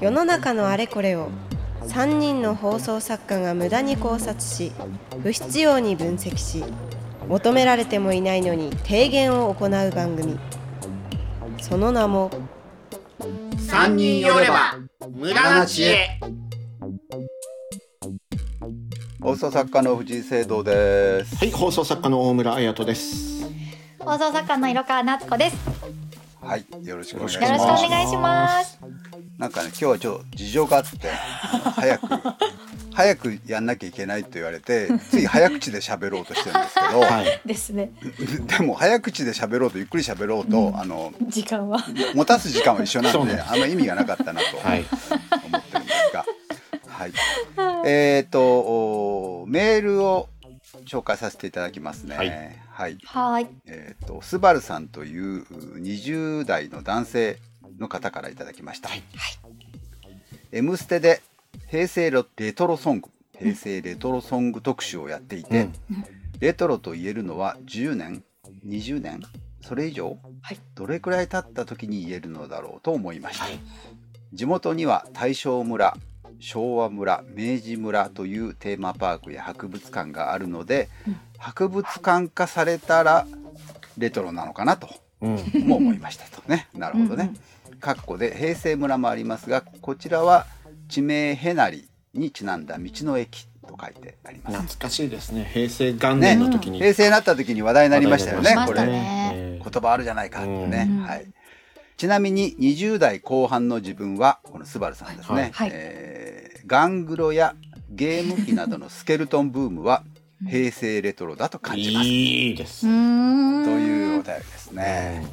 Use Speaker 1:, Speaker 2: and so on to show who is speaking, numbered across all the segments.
Speaker 1: 世の中のあれこれを3人の放送作家が無駄に考察し不必要に分析し求められてもいないのに提言を行う番組その名も
Speaker 2: 三人寄れば無駄な知恵
Speaker 3: 放送作家の藤井聖堂です。
Speaker 4: はい、放送作家の大村彩人です。
Speaker 5: 放送作家の色川夏子です。
Speaker 3: はい、よろしくお願いし
Speaker 5: よろ
Speaker 3: ます。
Speaker 5: しくお願いします。
Speaker 3: なんかね、今日はちょっと事情があって、早く 早くやんなきゃいけないと言われて、つい早口で喋ろうとしてるんですけど、
Speaker 4: はい。
Speaker 5: ですね。
Speaker 3: でも早口で喋ろうとゆっくり喋ろうと、あの
Speaker 5: 時間は。
Speaker 3: 持たす時間は一緒なんで、あんま意味がなかったなと
Speaker 4: はい。
Speaker 3: 思ってるんですが、はい。えっ、とおメールを紹介させていただきますね。
Speaker 4: はい
Speaker 3: はい。
Speaker 5: はい。
Speaker 3: えっ、とスバルさんという20代の男性の方からいただきました。
Speaker 4: はい。
Speaker 3: M ステで平成レトロソング、平成レトロソング特集をやっていて、レトロと言えるのは10年、20年、それ以上、
Speaker 5: はい。
Speaker 3: どれくらい経った時に言えるのだろうと思いました。
Speaker 4: はい。
Speaker 3: 地元には大正村、昭和村、明治村というテーマパークや博物館があるので、博物館化されたらレトロなのかなと
Speaker 4: うん。
Speaker 3: も思いましたとね。なるほどね。かっこで平成村もありますが、こちらは地名へなりにちなんだ道の駅と書いてあります。
Speaker 4: 懐かしいですね。平成元
Speaker 3: ね
Speaker 4: 年の時に。
Speaker 3: 平成になった時に話題になりましたよね。これ
Speaker 5: ね
Speaker 4: えー
Speaker 3: 言葉あるじゃないかってね。
Speaker 5: うん
Speaker 3: はい。ちなみに20代後半の自分はこのスバルさんですね。
Speaker 5: はい
Speaker 3: えーガングロやゲーム機などのスケルトンブームは平成レトロだと感じます。
Speaker 4: いいです。
Speaker 3: というお便りですね。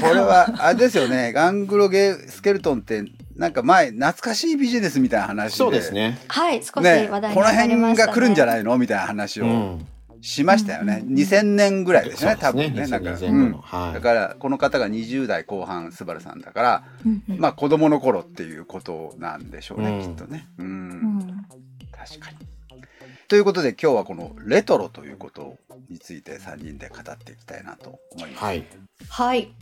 Speaker 3: これはあれですよね。ガングロゲースケルトンってなんか前懐かしいビジネスみたいな話で。
Speaker 4: そうです。ね。
Speaker 5: はい。少し
Speaker 3: ね、
Speaker 5: 話題
Speaker 3: この
Speaker 5: に上がりました、ね。
Speaker 3: 辺が来るんじゃないのみたいな話を
Speaker 4: うん。
Speaker 3: しましたよね。2000年ぐらいですね。多分ね。なんか、
Speaker 4: 2000年
Speaker 3: うん
Speaker 4: 前後のはい
Speaker 3: だからこの方が20代後半スバルさんだから。まあ子供の頃っていうことなんでしょうね。
Speaker 4: うん
Speaker 3: きっとね。うん
Speaker 5: うん。
Speaker 3: 確かに。ということで今日はこのレトロということについて3人で語っていきたいなと思います。
Speaker 4: はい。
Speaker 5: はい。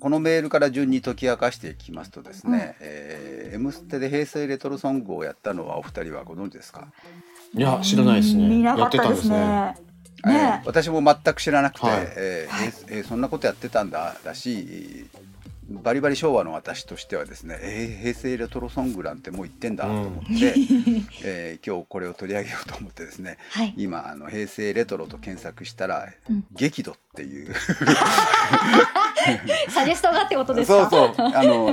Speaker 3: このメールから順に解き明かしていきますとですね、えー M ステで平成レトロソングをやったのはお二人はご存知ですか、
Speaker 4: いや、知らないですね。
Speaker 5: 見なか
Speaker 4: やっ
Speaker 5: たで
Speaker 4: たんですすね。
Speaker 5: ね。
Speaker 3: えー
Speaker 5: ね
Speaker 3: 私も全く知らなくて、
Speaker 4: はい
Speaker 3: えーえーえーそんなことやってたんだだしバリバリ昭和の私としてはですね、えー平成レトロソングなんてもう言ってんだと思って、えー今日これを取り上げようと思ってですね
Speaker 5: はい。
Speaker 3: 今あの平成レトロと検索したら、
Speaker 5: うん
Speaker 3: 激怒っていう
Speaker 5: サジェストがってことですか？
Speaker 3: そうそうあの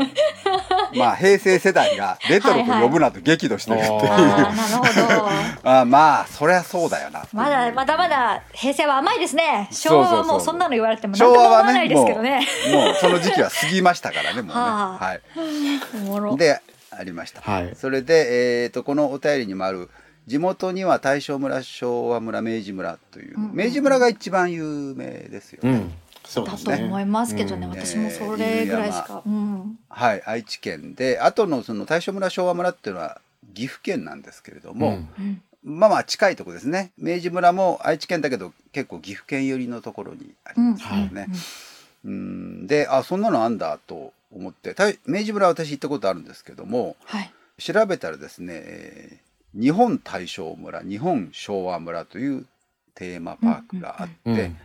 Speaker 3: まあ平成世代がレトロと呼ぶなと激怒してるっていう、
Speaker 4: はいはい
Speaker 5: ああ、なるほど。
Speaker 3: あまあそりゃそうだよな
Speaker 5: まだまだまだ平成は甘いですね。昭和はもうそんなの言われても何
Speaker 3: 昭
Speaker 5: とも思
Speaker 3: 和はね
Speaker 5: わないですけどね。
Speaker 3: もうもうその時期は過ぎましたからね もうね
Speaker 5: はあ
Speaker 3: はい
Speaker 5: おもろ。
Speaker 3: でありました、
Speaker 4: はい
Speaker 3: それで、えー、とこのお便りにもある地元には大正村昭和村明治村という、
Speaker 5: うんうん
Speaker 3: 明治村が一番有名ですよね、
Speaker 4: うん。そうね。
Speaker 5: だと思いますけどね。
Speaker 4: うん
Speaker 5: 私もそれぐらいしか。うん。
Speaker 3: はい愛知県であとのその大正村昭和村っていうのは岐阜県なんですけれども、
Speaker 4: うん
Speaker 5: うん
Speaker 3: まあまあ近いとこですね明治村も愛知県だけど結構岐阜県寄りのところにありますよね、うんであそんなのあんだと思ってた明治村は私行ったことあるんですけども
Speaker 5: はい。
Speaker 3: 調べたらですね、えー日本大正村日本昭和村というテーマパークがあって、
Speaker 4: うん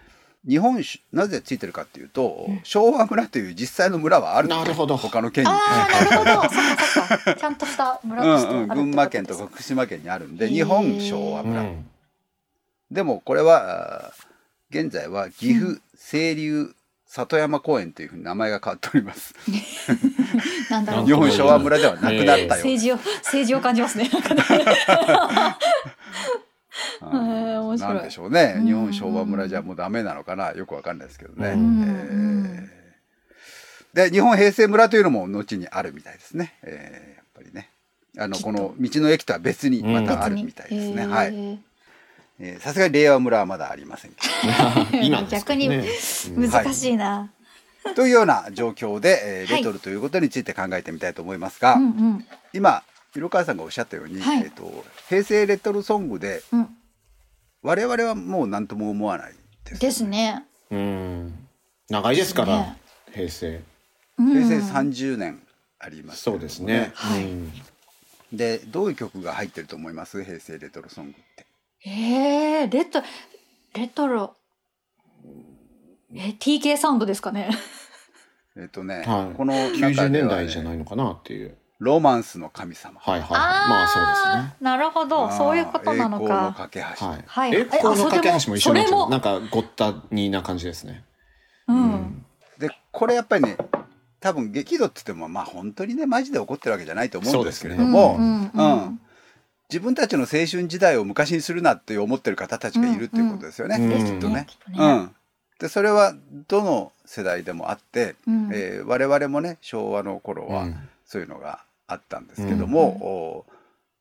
Speaker 3: 日本しなぜついてるかっていうと、昭和村という実際の村はあるんですよ
Speaker 4: なるほど
Speaker 3: 他の県に。
Speaker 5: ああ、なるほど。そっかそっか。ちゃんとした村として
Speaker 3: うんうん、群馬県とか福島県にあるんで日本昭和村、
Speaker 4: うん。
Speaker 3: でもこれは現在は岐阜清流里山公園というふうに名前が変わっております。
Speaker 5: なんだろう。
Speaker 3: 日本昭和村ではなくなったようです。
Speaker 5: 政治を政治を感じますね。なん
Speaker 3: でしょうね
Speaker 5: うん
Speaker 3: 日本昭和村じゃもうダメなのかなよくわかんないですけどね。
Speaker 4: うん
Speaker 3: えーで日本平成村というのも後にあるみたいですね。えーやっぱりねあのこの道の駅とは別にまたあるみたいですね。はい。さすがに令和村はまだありませんけ
Speaker 4: 今です
Speaker 5: 逆に難しいな。
Speaker 3: ど。というような状況で、えー
Speaker 5: はい
Speaker 3: レトロということについて考えてみたいと思いますが、
Speaker 5: うんうん
Speaker 3: 今色川さんがおっしゃったように、
Speaker 5: はい
Speaker 3: えー、と平成レトロソングで
Speaker 5: うん。
Speaker 3: 我々はもう何とも思わないです。
Speaker 5: ですね。
Speaker 4: うん。長いですから
Speaker 5: ね、
Speaker 4: 平成。
Speaker 5: うん
Speaker 3: 平成30年ありますけれども
Speaker 4: そうですね。
Speaker 5: はい
Speaker 4: うん
Speaker 3: でどういう曲が入ってると思います？平成レトロソングって
Speaker 5: えー、レト、レトロ。え、TK サウンドですかね。
Speaker 3: えっ、とね、
Speaker 4: はい。
Speaker 3: この中
Speaker 4: 90
Speaker 3: で
Speaker 4: 年代じゃないのかなっていう。
Speaker 3: ロマンスの神様
Speaker 4: はいはい。まあそうですね。
Speaker 5: なるほど。そういうことなの
Speaker 3: 栄光の
Speaker 5: か。
Speaker 3: 架け橋、
Speaker 4: はい。
Speaker 5: はい
Speaker 4: 栄光の架け橋も一緒になっちゃう。なんかごったにな感じですね。
Speaker 5: うん。
Speaker 3: でこれやっぱりね多分激怒って言ってもまあ本当にねマジで怒ってるわけじゃないと思うんですけれども、
Speaker 5: うんうんうん
Speaker 3: うん自分たちの青春時代を昔にするなって思ってる方たちがいるっていうことですよね、
Speaker 4: うんうん
Speaker 3: きっとね。うん、でそれはどの世代でもあって、
Speaker 5: うん。
Speaker 3: えー我々もね昭和の頃は
Speaker 4: うん。
Speaker 3: そういうのがあったんですけども、お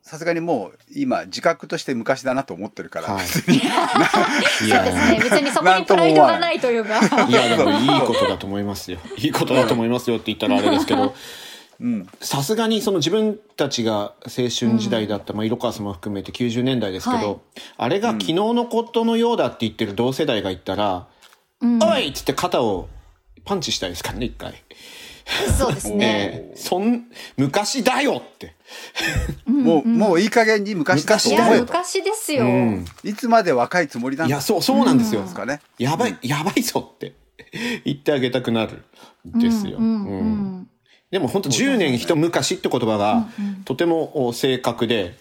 Speaker 3: さすがにもう今自覚として昔だなと思ってるから、
Speaker 4: はい。
Speaker 3: 別に。
Speaker 4: い
Speaker 5: そう
Speaker 4: や
Speaker 5: ですね。別にそこにプライドがないというか。
Speaker 4: いやでもいいことだと思いますよ。いいことだと思いますよって言ったらあれですけど、
Speaker 3: う ん
Speaker 4: さすがにその自分たちが青春時代だった、まあ色川さんも含めて90年代ですけど、
Speaker 5: はい
Speaker 4: あれが昨日のことのようだって言ってる同世代が言ったら、
Speaker 5: うん
Speaker 4: おいっつって肩をパンチしたいですからね一回。
Speaker 5: そうですね。
Speaker 4: ええそん昔だよって。
Speaker 3: もうもういい加減に昔だと
Speaker 5: いや、
Speaker 3: 思えと
Speaker 5: 昔ですよ。
Speaker 4: うん
Speaker 3: いつまで若いつもりなんだ
Speaker 4: いやそうそうなんですよ。
Speaker 3: ですかね。
Speaker 4: やばい、やばいぞって言ってあげたくなるんですよ。
Speaker 5: うんうん
Speaker 4: うん
Speaker 5: うん
Speaker 4: でも本当10年一昔って言葉がとてもお正確で、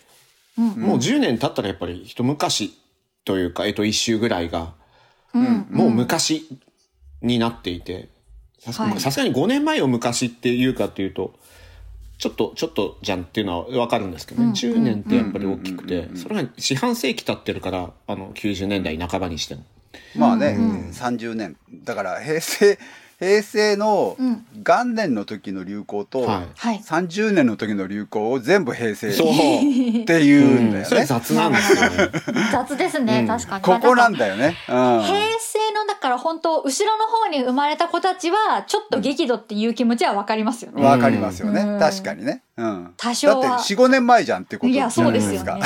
Speaker 4: もう10年経ったらやっぱり一昔というか、えっと一周ぐらいが、もう昔になっていて、さすがに5年前を昔っていうかっていうと、ちょっと、ちょっとじゃんっていうのはわかるんですけどね。10年ってやっぱり大きくて、それが四半世紀経ってるから、あの、90年代半ばにしても。
Speaker 3: まあね、30年。だから平成平成の
Speaker 5: うん
Speaker 3: 元年の時の流行と、
Speaker 4: はい
Speaker 5: はい。
Speaker 3: 30年の時の流行を全部平成。っていうんだよ
Speaker 4: それ
Speaker 3: ね。
Speaker 4: 雑なんですよね。
Speaker 5: 雑ですね、確かに。
Speaker 3: ここなん
Speaker 5: だ。
Speaker 3: だよね。うん
Speaker 5: 平成の、だから本当、後ろの方に生まれた子たちは、ちょっと激怒っていう気持ちはわかりますよね。
Speaker 3: わかりますよね、
Speaker 5: うん
Speaker 3: 確かにね。うん、
Speaker 5: 多少は
Speaker 3: だって45年前じゃんってこと
Speaker 5: いや、
Speaker 3: じゃ
Speaker 5: そうで
Speaker 3: す。
Speaker 5: よね。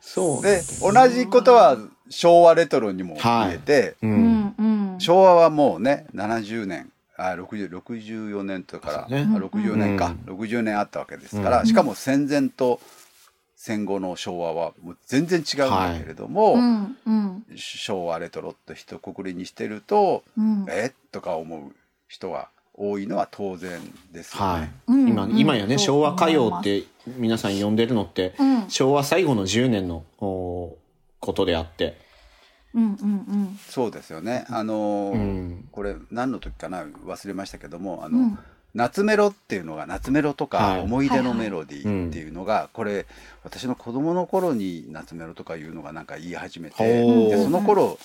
Speaker 4: そう。
Speaker 3: で同じことは昭和レトロにも言えて、
Speaker 4: う。
Speaker 5: うんん、うん。
Speaker 3: 昭和はもうね70年あ60 64年とから、
Speaker 4: ね。
Speaker 3: あ60年か、60年あったわけですから、
Speaker 4: うん。
Speaker 3: しかも戦前と戦後の昭和はもう全然違うんだけれども、
Speaker 5: うん、うん、
Speaker 3: 昭和レトロって一括りにしてると、
Speaker 5: うん。
Speaker 3: え？とか思う人が多いのは当然ですよ
Speaker 4: は
Speaker 3: ね。
Speaker 4: い。
Speaker 5: うん。
Speaker 4: 今、
Speaker 5: うん。
Speaker 4: 今やね、昭和歌謡って皆さん呼んでるのって、
Speaker 5: うん。
Speaker 4: 昭和最後の10年のおことであって、
Speaker 5: うん、うん、うん。
Speaker 3: そうですよね。あのー
Speaker 4: うん。
Speaker 3: これ何の時かな？忘れましたけどもあの、
Speaker 5: うん。
Speaker 3: 夏メロっていうのが夏メロと
Speaker 4: はい。
Speaker 3: か思い出のメロディーっていうのが、これ私の子供の頃に夏メロとかいうのがなんか言い始めて
Speaker 4: ほう。
Speaker 3: でその頃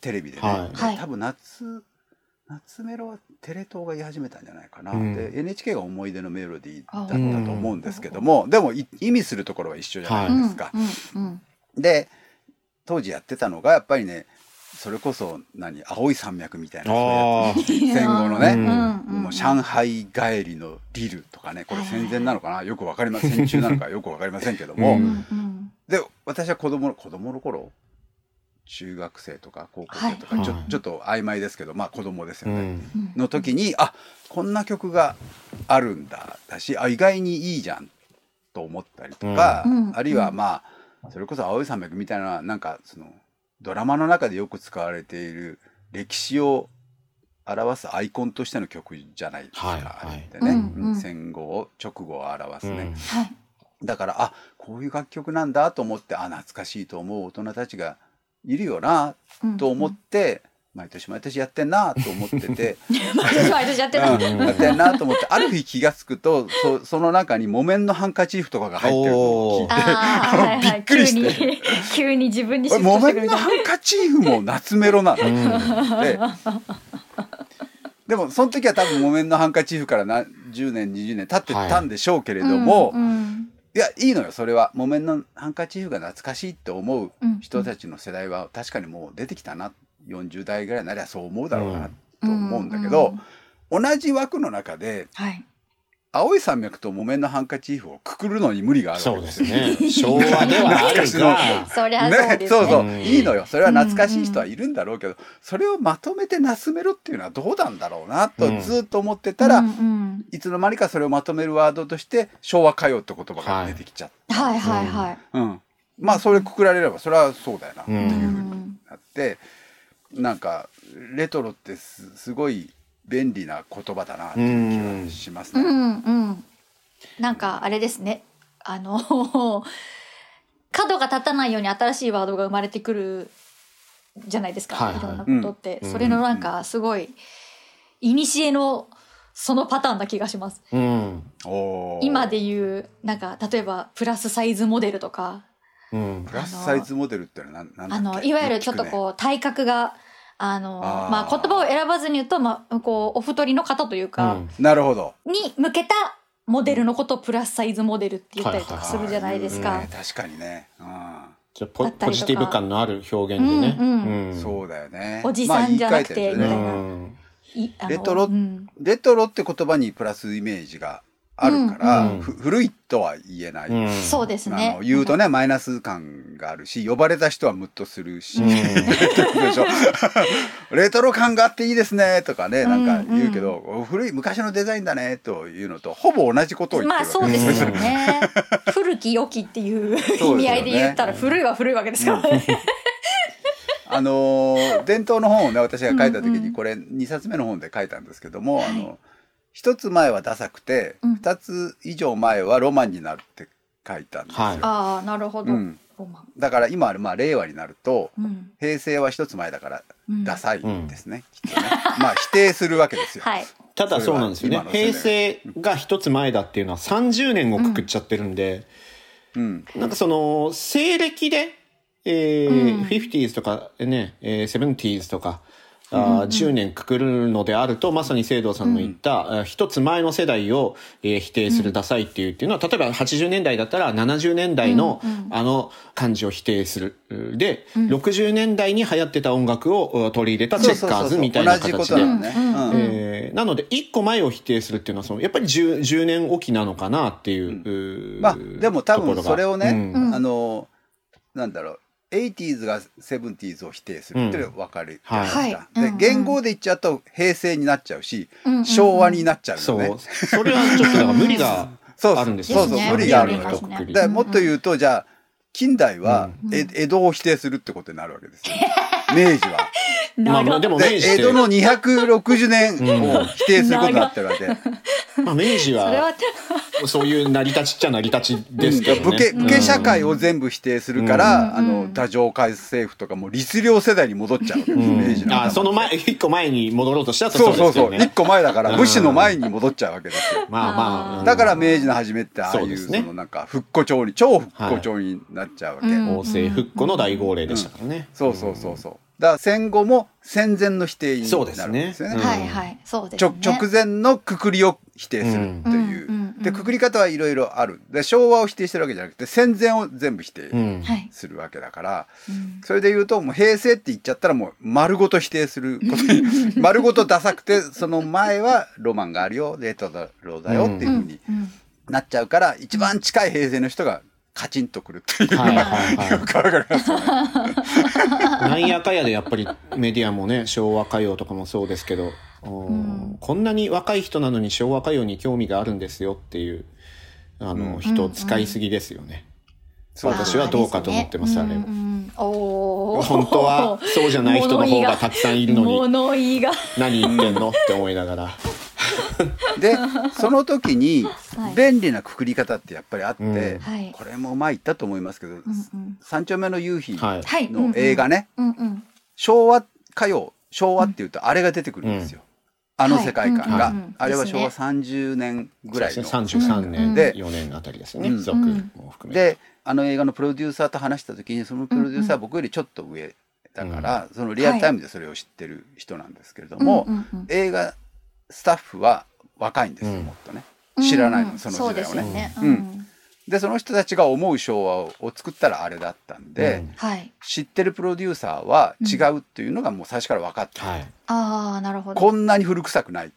Speaker 3: テレビでね、
Speaker 4: はい。
Speaker 3: 多分夏夏メロはテレ東が言い始めたんじゃないかな、
Speaker 4: うん。
Speaker 3: で NHK が思い出のメロディーだったと思うんですけども、でもい意味するところは一緒じゃないですか。
Speaker 5: うん、うん。
Speaker 3: で当時やってたのがやっぱりねそれこそ何青い山脈みたいな戦後のね、
Speaker 4: うん。
Speaker 3: もう上海帰りのリルとかねこれ戦前なのかな？よくわかりません。戦中なのか よくわかりませんけども、
Speaker 4: うん
Speaker 5: うん、うん。
Speaker 3: で私は子供の子供の頃中学生とか高校生とか、ちょちょっと曖昧ですけどまあ子供です
Speaker 4: う
Speaker 3: よね、
Speaker 4: ん。
Speaker 3: の時にあこんな曲があるんだ。だしあ意外にいいじゃん。と思ったりとか、
Speaker 5: うん。
Speaker 3: あるいはまあそれこそ青い山脈みたいななんかそのドラマの中でよく使われている歴史を表すアイコンとしての曲じゃないですか、
Speaker 4: はい
Speaker 3: あれってね、
Speaker 5: うんうん。
Speaker 3: 戦後を直後を表すね、
Speaker 4: うん。
Speaker 5: はい。
Speaker 3: だからあこういう楽曲なんだと思ってあ懐かしいと思う大人たちがいるよなと思って、毎年毎年やってんなと思ってて。
Speaker 5: 毎年毎年やってた。
Speaker 3: うんやってんなと思ってある日気が付くとそその中に木綿のハンカチーフとかが入ってるのを聞いて
Speaker 5: あ あ、はいはい。
Speaker 3: びっくりして
Speaker 5: 急に、急に自分に
Speaker 3: 木綿のハンカチーフも夏メロなの、ででもその時は多分木綿のハンカチーフから何10年20年経ってたんでしょうけれど
Speaker 5: な。
Speaker 3: も、
Speaker 5: うんうん
Speaker 3: いやいいのよそれは木綿のハンカチーフが懐かしいって思う人たちの世代は確かにもう出てきたな40代ぐらいになりゃそう思うだろうなと思うんだけど、同じ枠の中で
Speaker 5: はい。
Speaker 3: 青い山脈と木綿のハンカチーフをくくるのに無理がある
Speaker 4: そうで
Speaker 3: わけですすよ。
Speaker 4: ね。昭和ではあるが、
Speaker 5: そりゃそう
Speaker 3: ね
Speaker 5: ですね。
Speaker 3: そうそう、
Speaker 4: うん。
Speaker 3: いいのよ。それは懐かしい人はいるんだろうけど、それをまとめてなすめろっていうのはどうなんだろうなと
Speaker 4: うん。
Speaker 3: ずっと思ってたら、
Speaker 5: うんうん。
Speaker 3: いつの間にかそれをまとめるワードとして昭和歌謡って言葉が出てきちゃって、
Speaker 5: はい。はい。はい。
Speaker 3: うん。まあそれくくられればそれはそうだよなって
Speaker 4: う
Speaker 3: いうんふうになって、なんかレトロってすすごい便利な言葉だなっていう気がしますね。
Speaker 5: うんうん。なんかあれですね。あの、角が立たないように新しいワードが生まれてくるじゃないですか。
Speaker 4: はいはい
Speaker 5: いろんなことって。
Speaker 4: うん
Speaker 5: それのなんかすごい、古のそのパターンな気がします。
Speaker 4: うん。
Speaker 5: 今で言う、なんか例えばプラスサイズモデルとか、
Speaker 4: うん
Speaker 3: プ。ラスサイズモデルってのは何なんだっけ？
Speaker 5: あの、いわゆるちょっとこう、体格が、あの、まあ言葉を選ばずに言うと、まあ、こう、お太りの方というか、
Speaker 4: うん
Speaker 3: なるほど。
Speaker 5: に向けたモデルのことをプラスサイズモデルって言ったりとかするじゃないですか。
Speaker 3: 確かにね。うん
Speaker 4: じゃあポポジティブ感のある表現でね。
Speaker 5: うん
Speaker 4: うん
Speaker 3: そうだよね。
Speaker 5: おじさんじゃなくてみたいな
Speaker 3: レトロ
Speaker 5: うん
Speaker 3: レトロって言葉にプラスイメージがあるから、
Speaker 4: うん。
Speaker 3: ふ古いとは言えない。
Speaker 4: うん。
Speaker 5: そうです
Speaker 3: あ
Speaker 5: ね
Speaker 3: の。言うとね、マイナス感があるし、呼ばれた人はムッとするし、
Speaker 4: うん。
Speaker 3: レトロ感があっていいですねとかね、なんか言うけど、古い昔のデザインだねというのとほぼ同じことを言ってる
Speaker 5: まあそうですよね。古き良きっていう意味合いで言ったら古いは古いわけですからね。
Speaker 3: あのー伝統の本をね私が書いた時
Speaker 5: うんうん
Speaker 3: にこれ2冊目の本で書いたんですけども、
Speaker 5: はい
Speaker 3: あの一つ前はダサくて
Speaker 5: うん
Speaker 3: 二つ以上前はロマンになるって書いたんですよ。
Speaker 4: はい
Speaker 5: ああ、なるほど。
Speaker 3: うん
Speaker 5: ロマン。
Speaker 3: だから今まあ令和になると
Speaker 5: うん。
Speaker 3: 平成は一つ前だから
Speaker 5: うん
Speaker 3: ダサいですね、きっとね まあ否定するわけですよ。
Speaker 5: はい。
Speaker 4: ただそうなんですよね
Speaker 3: それは今の世
Speaker 4: 平
Speaker 3: 代
Speaker 4: 成が一つ前だっていうのは30年をくくっちゃってるんで、
Speaker 3: うん
Speaker 4: なんかその西暦で、え
Speaker 5: うん
Speaker 4: ー 50s とかね、えー 70s とかあー10年くくるのであるとまさに聖堂さんの言った、一つ前の世代を、えー否定するダサいっていうっていうのは例えば80年代だったら70年代の、あの感じを否定する。で、60年代に流行ってた音楽を uh 取り入れたチェッカーズみたいな形で。
Speaker 3: となの
Speaker 4: で一個前を否定するっていうのはそのやっぱり 10, 10年おきなのかなっていう、
Speaker 3: まあでも多分それをね、
Speaker 4: うん。
Speaker 3: あのなんだろう 80s が 70s を否定するって分かるじゃない。ですか。で言語で言っちゃうと平成になっちゃうし、
Speaker 5: うんうんうん
Speaker 3: 昭和になっちゃう
Speaker 4: そ
Speaker 3: よね。
Speaker 4: うそれはちょっとだから無理が
Speaker 3: そう
Speaker 4: あるんです
Speaker 3: そうそう無理があるのよ。でもっと言うとじゃあ近代は江戸を否定するってことになるわけですよ。明治は。
Speaker 4: まあまあでも明
Speaker 3: で
Speaker 4: 治って。
Speaker 3: 江戸の260年を否定することになってるわけ。
Speaker 4: まあ明治
Speaker 5: は
Speaker 4: は、そういう成り立ちっちゃ成り立ちですけどね。
Speaker 3: 武家武家社会を全部否定するから、あ
Speaker 5: うん。
Speaker 3: の太政改政府とかもう律令世代に戻っちゃう
Speaker 4: うん。
Speaker 3: 明治の頭
Speaker 4: あその前一個前に戻ろうとしたら
Speaker 3: そうそうそう、一個前だから武士の前に戻っちゃうわけですよ。
Speaker 4: まあまあ、
Speaker 5: うん。
Speaker 3: だから明治の初めってああいう
Speaker 4: そね。
Speaker 3: そのなんか復古調に超復古調になっちゃうわけ。
Speaker 5: うん
Speaker 4: 王政復古の大号令でしたからね、
Speaker 3: そうそうそうそう。だから戦後も戦前の否定になる
Speaker 4: そう
Speaker 3: わけ
Speaker 4: で
Speaker 3: ですすよね。
Speaker 4: ねうん
Speaker 5: はいはい。そうですね。
Speaker 3: 直前のくくりを否定するっていう。
Speaker 5: うん
Speaker 3: でくくり方はいろいろある。で昭和を否定してるわけじゃなくて戦前を全部否定。するわけだから。
Speaker 5: うん
Speaker 3: それで言うともう平成って言っちゃったらもう丸ごと否定することに 丸ごとダサくてその前はロマンがあるよレトロだよっていうふうに
Speaker 5: うん
Speaker 3: なっちゃうから一番近い平成の人がカチンとくるっていうの
Speaker 4: はい
Speaker 3: が
Speaker 4: はいはい。
Speaker 3: よくわかりますよね。
Speaker 4: なんやかやでやっぱりメディアもね昭和歌謡とかもそうですけど、
Speaker 5: うん。
Speaker 4: こんなに若い人なのに昭和歌謡に興味があるんですよっていうあの、
Speaker 3: うん。
Speaker 4: 人使いすぎですよね、
Speaker 3: そう
Speaker 4: 私はどうかと思ってますあれは。
Speaker 5: うんうん。
Speaker 4: 本当はそうじゃない人の方がたくさんいるのに。
Speaker 5: 物言いが。
Speaker 4: 何言ってんのって思いながら
Speaker 3: でその時に
Speaker 5: はい。
Speaker 3: 便利なくくり方ってやっぱりあって、
Speaker 4: うん。
Speaker 5: はい。
Speaker 3: これも前言ったと思いますけど「
Speaker 5: うんうん。
Speaker 3: 三丁目の夕日」
Speaker 4: はい、
Speaker 5: はい。
Speaker 3: の映画ね、
Speaker 5: うんうん。
Speaker 3: 昭和歌謡昭和っていうとあれが出てくるんですよ、あの世界観が、
Speaker 5: はい。うんうんうん。
Speaker 3: あれは昭和
Speaker 5: です
Speaker 3: 30年ぐらいの、
Speaker 4: そうですね。33年、
Speaker 3: で
Speaker 4: 4年あたりですね、
Speaker 3: うん。
Speaker 4: 続も含めて、
Speaker 3: であの映画のプロデューサーと話した時にそのプロデューサーは僕よりちょっと上だから、そのリアルタイムでそれを知ってる人なんですけれども、
Speaker 5: うんうんうん。
Speaker 3: 映画スタッフは若いんですよ、
Speaker 4: うん。
Speaker 3: もっとね。知らないの、
Speaker 5: うん
Speaker 3: その時代をね。
Speaker 5: で
Speaker 3: その人たちが思う昭和を作ったらあれだったんで、
Speaker 4: うん。
Speaker 5: はい。
Speaker 3: 知ってるプロデューサーは違うっていうのがもう最初から分かって、
Speaker 4: はい。
Speaker 5: ああ、なるほど。
Speaker 3: こんなに古臭くない。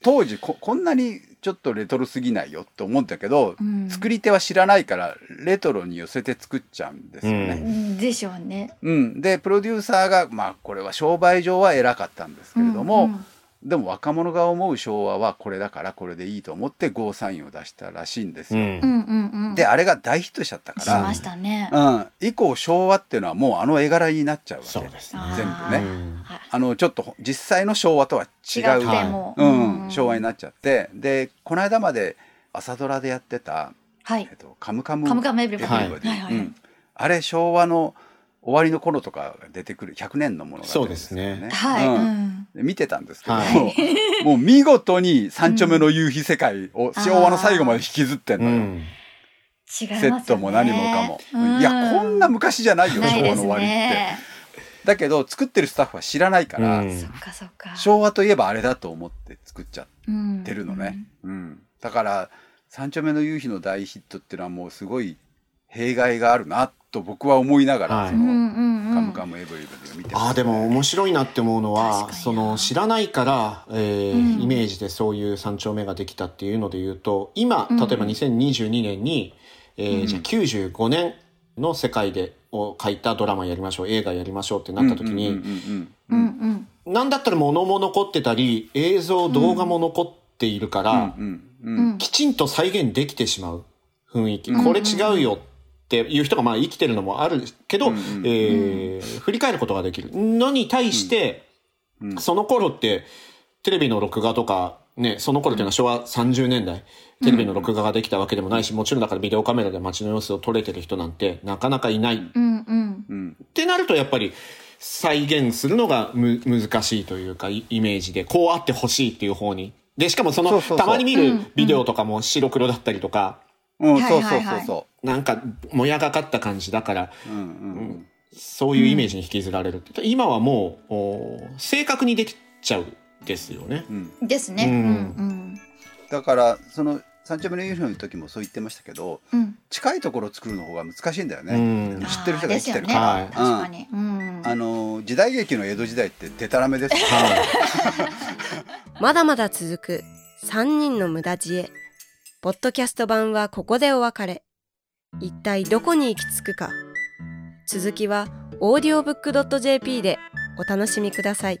Speaker 3: 当時ここんなにちょっとレトロすぎないよって思ったけど、
Speaker 5: うん
Speaker 3: 作り手は知らないからレトロに寄せて作っちゃうんですよね。
Speaker 5: でしょうね。
Speaker 3: うんでプロデューサーがまあこれは商売上は偉かったんですけれども、
Speaker 5: うんうん
Speaker 3: でも若者が思う昭和はこれだからこれでいいと思ってゴーサインを出したらしいんですよ。
Speaker 4: うん。
Speaker 5: うんうんうん。
Speaker 3: であれが大ヒットしちゃったから
Speaker 5: しましたね。
Speaker 3: うん、以降昭和っていうのはもうあの絵柄になっちゃうわけ。
Speaker 4: そうですね。
Speaker 3: 全部
Speaker 5: あ
Speaker 3: ね。
Speaker 5: ーはい
Speaker 3: あのちょっと実際の昭和とは違ううん、昭和になっちゃって。でこの間まで朝ドラでやってた
Speaker 5: はい。
Speaker 3: えっ。と、カムカム
Speaker 5: カムカムエブリバ
Speaker 4: ディ。
Speaker 3: あれ昭和の終わりの頃とかが出てくる100年のものが
Speaker 4: そうですね。
Speaker 5: はい。
Speaker 3: う
Speaker 5: うん。
Speaker 3: 見てたんですけど、
Speaker 4: は
Speaker 3: もう見事に三丁目の夕日世界を昭和の最後まで引きずってんのよ、
Speaker 4: うん。
Speaker 5: 違いますよね。
Speaker 3: セットも何もかも、
Speaker 5: うん。
Speaker 3: いやこんな昔じゃないよ昭和の終わりって、
Speaker 5: ね。
Speaker 3: だけど作ってるスタッフは知らないから、
Speaker 4: うん。
Speaker 5: そっかそっか。
Speaker 3: 昭和といえばあれだと思って作っちゃ
Speaker 5: うん
Speaker 3: ってるのね、うん。だから三丁目の夕日の大ヒットっていうのはもうすごい弊害があるなと僕は思いながら、
Speaker 4: はい。
Speaker 3: カムカムエブリバディを見て
Speaker 4: ああでも面白いなって思うのは
Speaker 5: 確かにな。
Speaker 4: その知らないから、えー
Speaker 5: うん。
Speaker 4: イメージでそういう三丁目ができたっていうので言うと今
Speaker 5: うん。
Speaker 4: 例えば2022年に、えー
Speaker 3: うん。
Speaker 4: じゃあ95年の世界でを書いたドラマやりましょう映画やりましょうってなった時に、
Speaker 3: うんうんうんうん。
Speaker 5: うんうん。
Speaker 4: なんだったら物も残ってたり映像動画も残っているから、きちんと再現できてしまう雰囲気、
Speaker 5: うん
Speaker 4: これ違うよっていう人がまあ生きてるのもあるけど、えー振り返ることができる。のに対して、
Speaker 3: うん
Speaker 4: その頃ってテレビの録画とかねその頃っていうのは昭和30年代テレビの録画ができたわけでもないしもちろんだからビデオカメラで街の様子を撮れてる人なんてなかなかいない、ってなるとやっぱり再現するのがむ難しいというかイイメージでこうあってほしいっていう方に。でしかもそのたまに見る
Speaker 5: うん。
Speaker 4: ビデオとかも白黒だったりとか、
Speaker 3: うん、
Speaker 5: はい
Speaker 3: そうそう
Speaker 5: はいはい
Speaker 3: そうそ
Speaker 4: なんかもやがかった感じだから
Speaker 3: う。うんうん
Speaker 4: そういうイメージに引きずられるって、今はもうお正確にできちゃうですよね。
Speaker 3: うんうん。
Speaker 5: ですね。
Speaker 4: う
Speaker 5: うんんうん。
Speaker 3: だからその三丁目の夕日の時もそう言ってましたけど、
Speaker 5: うん。
Speaker 3: 近いところを作るの方が難しいんだよね。
Speaker 4: うん
Speaker 3: 知ってる人が生きてるから
Speaker 5: ね確かに。うん。
Speaker 3: あの時代劇の江戸時代ってデタラメですよ。
Speaker 4: は
Speaker 1: まだまだ続く3人の無駄知恵。ポッドキャスト版はここでお別れ。一体どこに行き着くか。続きは audiobook.jp でお楽しみください。